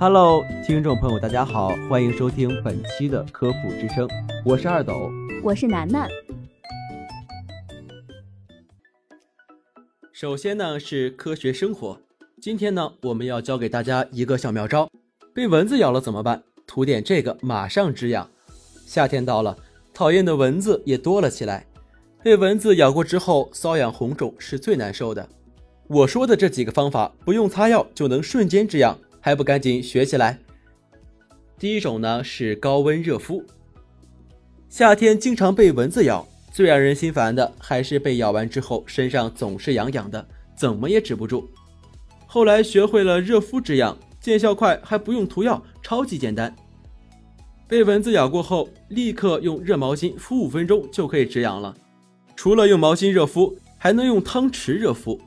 Hello，听众朋友，大家好，欢迎收听本期的科普之声，我是二斗。我是楠楠。首先呢是科学生活，今天呢我们要教给大家一个小妙招，被蚊子咬了怎么办？涂点这个，马上止痒。夏天到了，讨厌的蚊子也多了起来，被蚊子咬过之后，瘙痒红肿是最难受的。我说的这几个方法，不用擦药就能瞬间止痒，还不赶紧学起来？第一种呢是高温热敷。夏天经常被蚊子咬，最让人心烦的还是被咬完之后身上总是痒痒的，怎么也止不住。后来学会了热敷止痒，见效快，还不用涂药，超级简单。被蚊子咬过后，立刻用热毛巾敷五分钟就可以止痒了。除了用毛巾热敷，还能用汤匙热敷。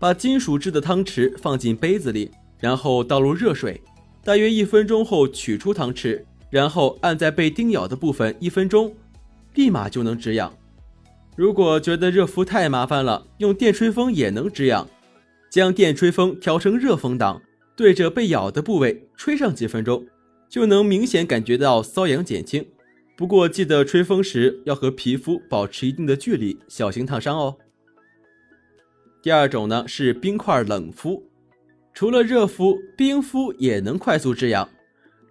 把金属制的汤匙放进杯子里，然后倒入热水，大约一分钟后取出汤匙。然后按在被叮咬的部分一分钟，立马就能止痒。如果觉得热敷太麻烦了，用电吹风也能止痒。将电吹风调成热风档，对着被咬的部位吹上几分钟，就能明显感觉到瘙痒减轻。不过记得吹风时要和皮肤保持一定的距离，小心烫伤哦。第二种呢是冰块冷敷，除了热敷，冰敷也能快速止痒。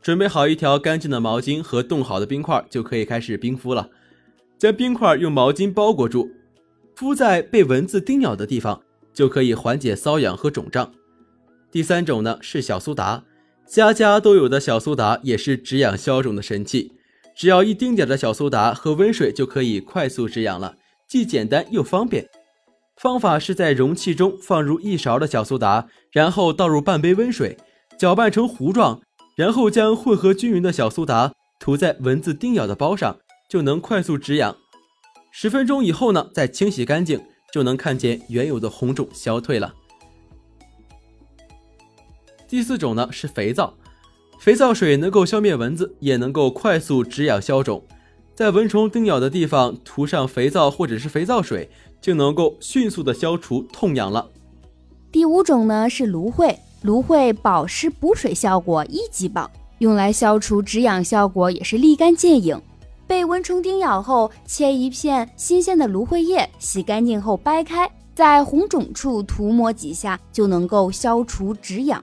准备好一条干净的毛巾和冻好的冰块，就可以开始冰敷了。将冰块用毛巾包裹住，敷在被蚊子叮咬的地方，就可以缓解瘙痒和肿胀。第三种呢是小苏打，家家都有的小苏打也是止痒消肿的神器。只要一丁点的小苏打和温水就可以快速止痒了，既简单又方便。方法是在容器中放入一勺的小苏打，然后倒入半杯温水，搅拌成糊状。然后将混合均匀的小苏打涂在蚊子叮咬的包上，就能快速止痒。十分钟以后呢，再清洗干净，就能看见原有的红肿消退了。第四种呢是肥皂，肥皂水能够消灭蚊子，也能够快速止痒消肿。在蚊虫叮咬的地方涂上肥皂或者是肥皂水，就能够迅速的消除痛痒了。第五种呢是芦荟。芦荟保湿补水效果一级棒，用来消除止痒效果也是立竿见影。被蚊虫叮咬后，切一片新鲜的芦荟叶，洗干净后掰开，在红肿处涂抹几下，就能够消除止痒。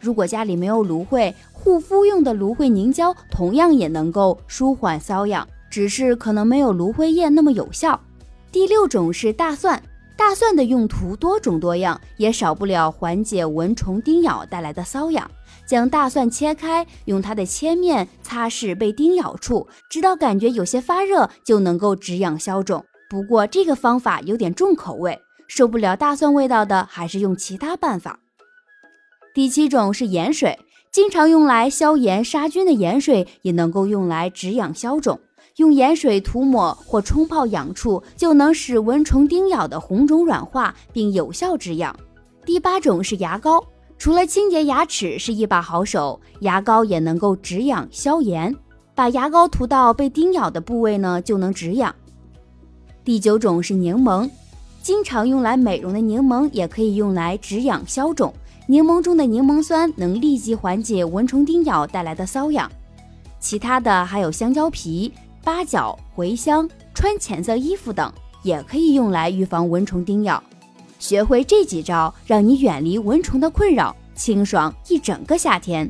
如果家里没有芦荟，护肤用的芦荟凝胶同样也能够舒缓瘙痒，只是可能没有芦荟叶那么有效。第六种是大蒜。大蒜的用途多种多样，也少不了缓解蚊虫叮咬带来的瘙痒。将大蒜切开，用它的切面擦拭被叮咬处，直到感觉有些发热，就能够止痒消肿。不过这个方法有点重口味，受不了大蒜味道的，还是用其他办法。第七种是盐水，经常用来消炎杀菌的盐水，也能够用来止痒消肿。用盐水涂抹或冲泡痒处，就能使蚊虫叮咬的红肿软化，并有效止痒。第八种是牙膏，除了清洁牙齿是一把好手，牙膏也能够止痒消炎。把牙膏涂到被叮咬的部位呢，就能止痒。第九种是柠檬，经常用来美容的柠檬也可以用来止痒消肿。柠檬中的柠檬酸能立即缓解蚊虫叮咬带来的瘙痒。其他的还有香蕉皮。八角、茴香、穿浅色衣服等，也可以用来预防蚊虫叮咬。学会这几招，让你远离蚊虫的困扰，清爽一整个夏天。